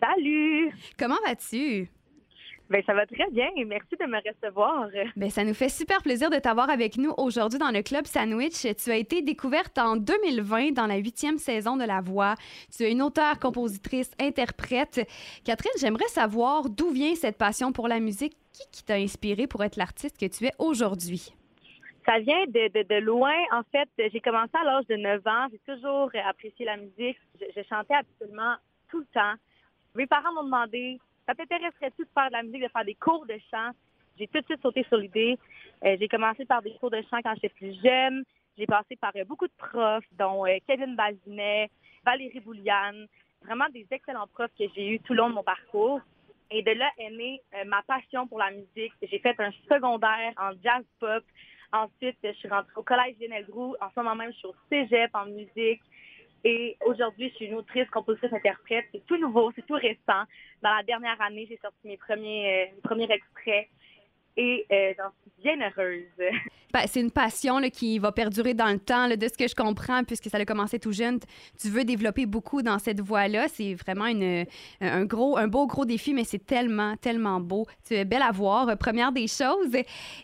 Salut! Comment vas-tu? Ben, ça va très bien et merci de me recevoir. Ben, ça nous fait super plaisir de t'avoir avec nous aujourd'hui dans le Club Sandwich. Tu as été découverte en 2020 dans la huitième saison de La Voix. Tu es une auteure, compositrice, interprète. Catherine, j'aimerais savoir d'où vient cette passion pour la musique. Qui, qui t'a inspiré pour être l'artiste que tu es aujourd'hui? Ça vient de, de, de, loin. En fait, j'ai commencé à l'âge de 9 ans. J'ai toujours apprécié la musique. Je, je chantais absolument tout le temps. Mes parents m'ont demandé ça t'intéresserait-tu de faire de la musique, de faire des cours de chant? J'ai tout de suite sauté sur l'idée. Euh, j'ai commencé par des cours de chant quand j'étais plus jeune. J'ai passé par euh, beaucoup de profs, dont euh, Kevin Bazinet, Valérie Bouliane, vraiment des excellents profs que j'ai eus tout le long de mon parcours. Et de là est née ma passion pour la musique. J'ai fait un secondaire en jazz pop. Ensuite, je suis rentrée au collège Lionel Groux. En ce moment même, je suis au cégep en musique. Et aujourd'hui, je suis une autrice, compositrice, interprète. C'est tout nouveau, c'est tout récent. Dans la dernière année, j'ai sorti mes premiers, euh, premiers extraits et euh, j'en suis bien heureuse. Ben, c'est une passion là, qui va perdurer dans le temps, là, de ce que je comprends, puisque ça a commencé tout jeune. Tu veux développer beaucoup dans cette voie-là. C'est vraiment une, un, gros, un beau, gros défi, mais c'est tellement, tellement beau. Tu es belle à voir, euh, première des choses.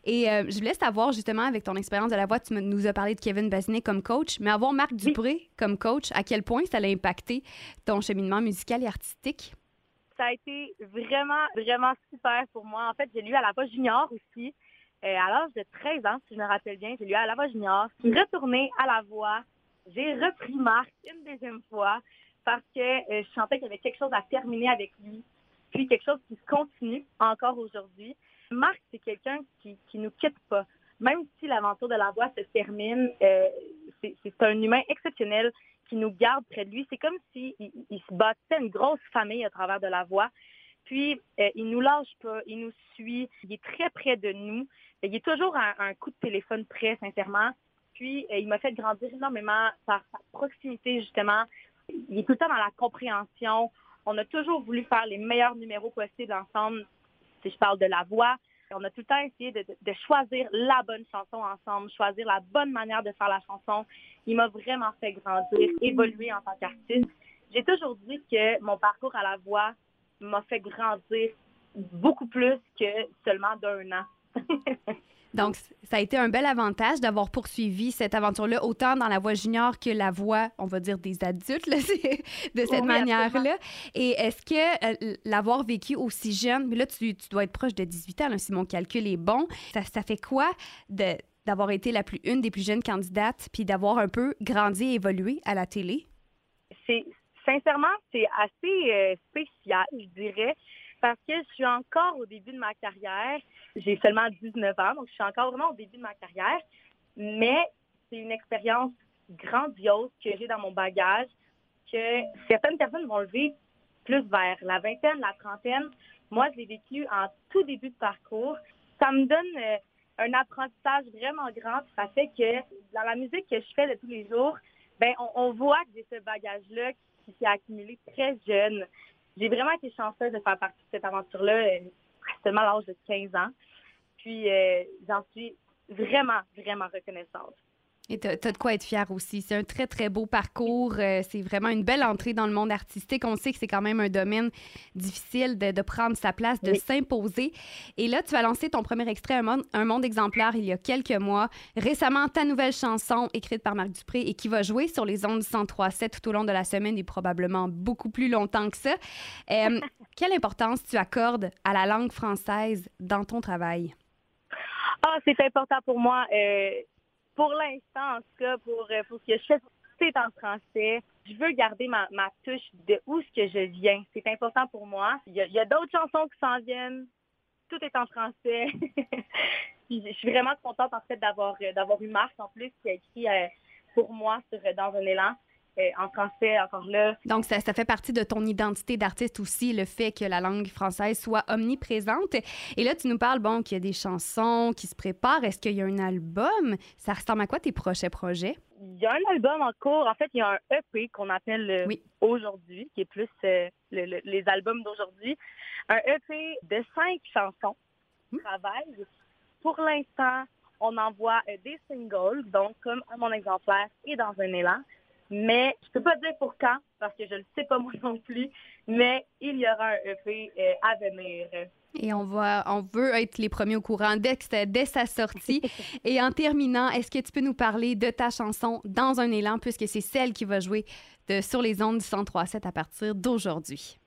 Et euh, je voulais savoir, justement, avec ton expérience de la voix, tu nous as parlé de Kevin Bazinet comme coach, mais avoir Marc Dupré comme coach, à quel point ça a impacté ton cheminement musical et artistique? Ça a été vraiment, vraiment super pour moi. En fait, j'ai lu à la voix junior aussi. Euh, à l'âge de 13 ans, si je me rappelle bien, j'ai lu à la voix junior. Je suis retournée à la voix. J'ai repris Marc une deuxième fois parce que euh, je sentais qu'il y avait quelque chose à terminer avec lui. Puis quelque chose qui continue encore aujourd'hui. Marc, c'est quelqu'un qui, qui nous quitte pas. Même si l'aventure de la voix se termine, euh, c'est un humain exceptionnel qui nous garde près de lui. C'est comme s'il il, se bâtissait une grosse famille à travers de la voix. Puis, euh, il nous lâche pas, il nous suit, il est très près de nous. Il est toujours à un, coup de téléphone près, sincèrement. Puis, euh, il m'a fait grandir énormément par sa proximité, justement. Il est tout le temps dans la compréhension. On a toujours voulu faire les meilleurs numéros possibles ensemble, si je parle de la voix. On a tout le temps essayé de, choisir la bonne chanson ensemble, choisir la bonne manière de faire la chanson. Il m'a vraiment fait grandir, évoluer en tant qu'artiste. J'ai toujours dit que mon parcours à la voix m'a fait grandir beaucoup plus que seulement d'un an. Donc, ça a été un bel avantage d'avoir poursuivi cette aventure-là, autant dans la voie junior que la voie, on va dire, des adultes, là, de cette manière-là. Et est-ce que euh, l'avoir vécu aussi jeune, mais là, tu, dois être proche de 18 ans, si mon calcul est bon, ça, ça fait quoi de d'avoir été la plus une des plus jeunes candidates, puis d'avoir un peu grandi et évolué à la télé? C'est sincèrement, c'est assez euh, spécial, je dirais parce que je suis encore au début de ma carrière. J'ai seulement 19 ans, donc je suis encore vraiment au début de ma carrière. Mais c'est une expérience grandiose que j'ai dans mon bagage, que certaines personnes vont le vivre plus vers la vingtaine, la trentaine. Moi, je l'ai vécu en tout début de parcours. Ça me donne euh, un apprentissage vraiment grand. Ça fait que dans la musique que je fais de tous les jours, ben on, voit que j'ai ce bagage-là qui s'est accumulé très jeune j'ai vraiment été chanceuse de faire partie de cette aventure-là euh, à seulement l'âge de 15 ans. Puis euh, j'en suis vraiment, vraiment reconnaissante. Et tu as, de quoi être fier aussi. C'est un très, très beau parcours. Euh, c'est vraiment une belle entrée dans le monde artistique. On sait que c'est quand même un domaine difficile de, prendre sa place, de s'imposer. Et là, tu as lancé ton premier extrait, un monde, un monde, exemplaire, il y a quelques mois. Récemment, ta nouvelle chanson, écrite par Marc Dupré et qui va jouer sur les ondes 103.7 tout au long de la semaine et probablement beaucoup plus longtemps que ça. Euh, quelle importance tu accordes à la langue française dans ton travail? Ah, c'est important pour moi. Euh pour l'instant, en tout cas, pour, euh, pour ce que je fais, c'est en français. Je veux garder ma, ma touche de où ce que je viens. C'est important pour moi. Il y a, d'autres chansons qui s'en viennent. Tout est en français. je suis vraiment contente, en fait, d'avoir, euh, d'avoir eu Marc, en plus, qui a écrit euh, pour moi sur Dans un élan. Euh, en français encore là. Donc, ça, ça fait partie de ton identité d'artiste aussi, le fait que la langue française soit omniprésente. Et là, tu nous parles, bon, qu'il y a des chansons qui se préparent. Est-ce qu'il y a un album? Ça ressemble à quoi tes prochains projets? Il y a un album en cours. En fait, il y a un EP qu'on appelle euh, Oui. aujourd'hui, qui est plus euh, le- le- les albums d'aujourd'hui. Un EP de cinq chansons. Hmm. Travail. Pour l'instant, on envoie des singles, donc comme à mon exemplaire et dans un élan. Mais je peux pas dire pour quand, parce que je ne le sais pas moi non plus. Mais il y aura un EP euh, à venir. Et on va, on veut être les premiers au courant dès, sa sortie. Et en terminant, est-ce que tu peux nous parler de ta chanson Dans un élan, puisque c'est celle qui va jouer de, sur les ondes du 103.7 à partir d'aujourd'hui?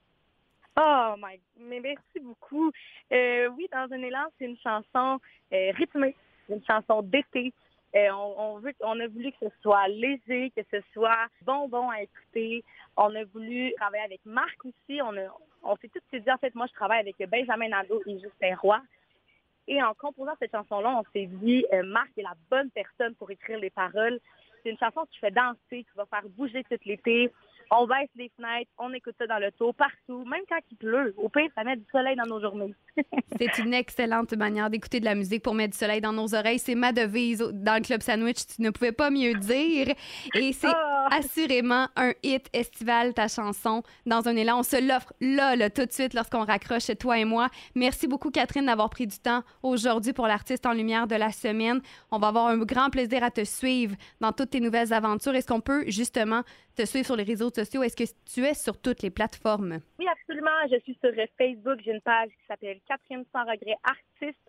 Oh my, mais merci beaucoup. Euh, oui, dans un élan, c'est une chanson euh, rythmée, une chanson d'été. On, a voulu que ce soit léger, que ce soit bonbon à écouter. On a voulu travailler avec Marc aussi. On, on s'est tous dit, en fait, moi, je travaille avec Benjamin Nadeau et Justin Roy. Et en composant cette chanson-là, on s'est dit, euh, Marc est la bonne personne pour écrire les paroles. C'est une chanson qui fait danser, qui va faire bouger tout l'été. On baisse les fenêtres, on écoute ça dans le l'auto, partout, même quand il pleut. Au pire, ça met du soleil dans nos journées. C'est une excellente manière d'écouter de la musique pour mettre du soleil dans nos oreilles. C'est ma devise dans le Club Sandwich. Tu ne pouvais pas mieux dire. Et c'est Ah! assurément un hit estival, ta chanson. Dans un élan, on se l'offre là, là, tout de suite, lorsqu'on raccroche, toi et moi. Merci beaucoup, Catherine, d'avoir pris du temps aujourd'hui pour l'artiste en lumière de la semaine. On va avoir un grand plaisir à te suivre dans toutes tes nouvelles aventures. Est-ce qu'on peut justement te suivre sur les réseaux sociaux? Est-ce que tu es sur toutes les plateformes? Oui, absolument. Je suis sur euh, Facebook. J'ai une page qui s'appelle Catherine sans regret artiste.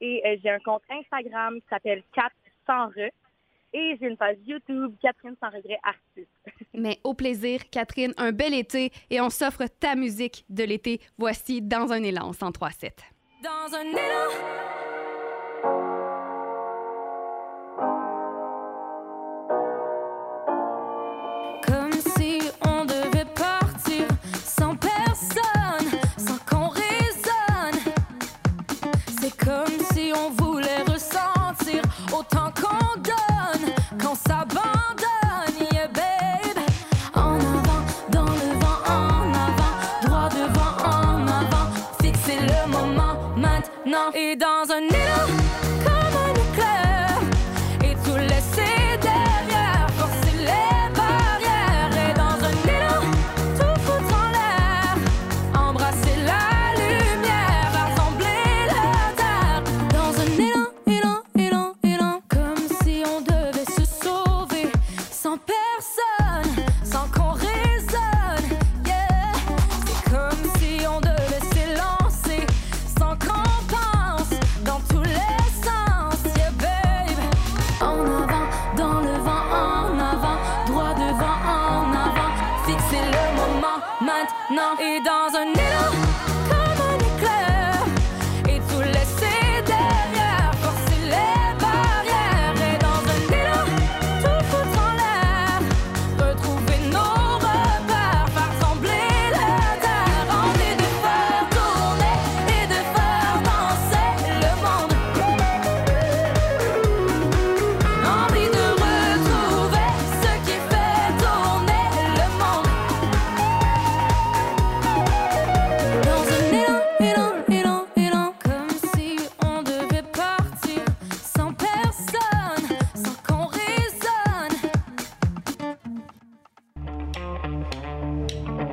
Et euh, j'ai un compte Instagram qui s'appelle Cat sans re. Et j'ai une page YouTube Catherine sans regret artiste. Mais au plaisir, Catherine, un bel été et on s'offre ta musique de l'été. Voici Dans un élan 103.7. Dans un élan, et dans un élan maintenant et dans un élan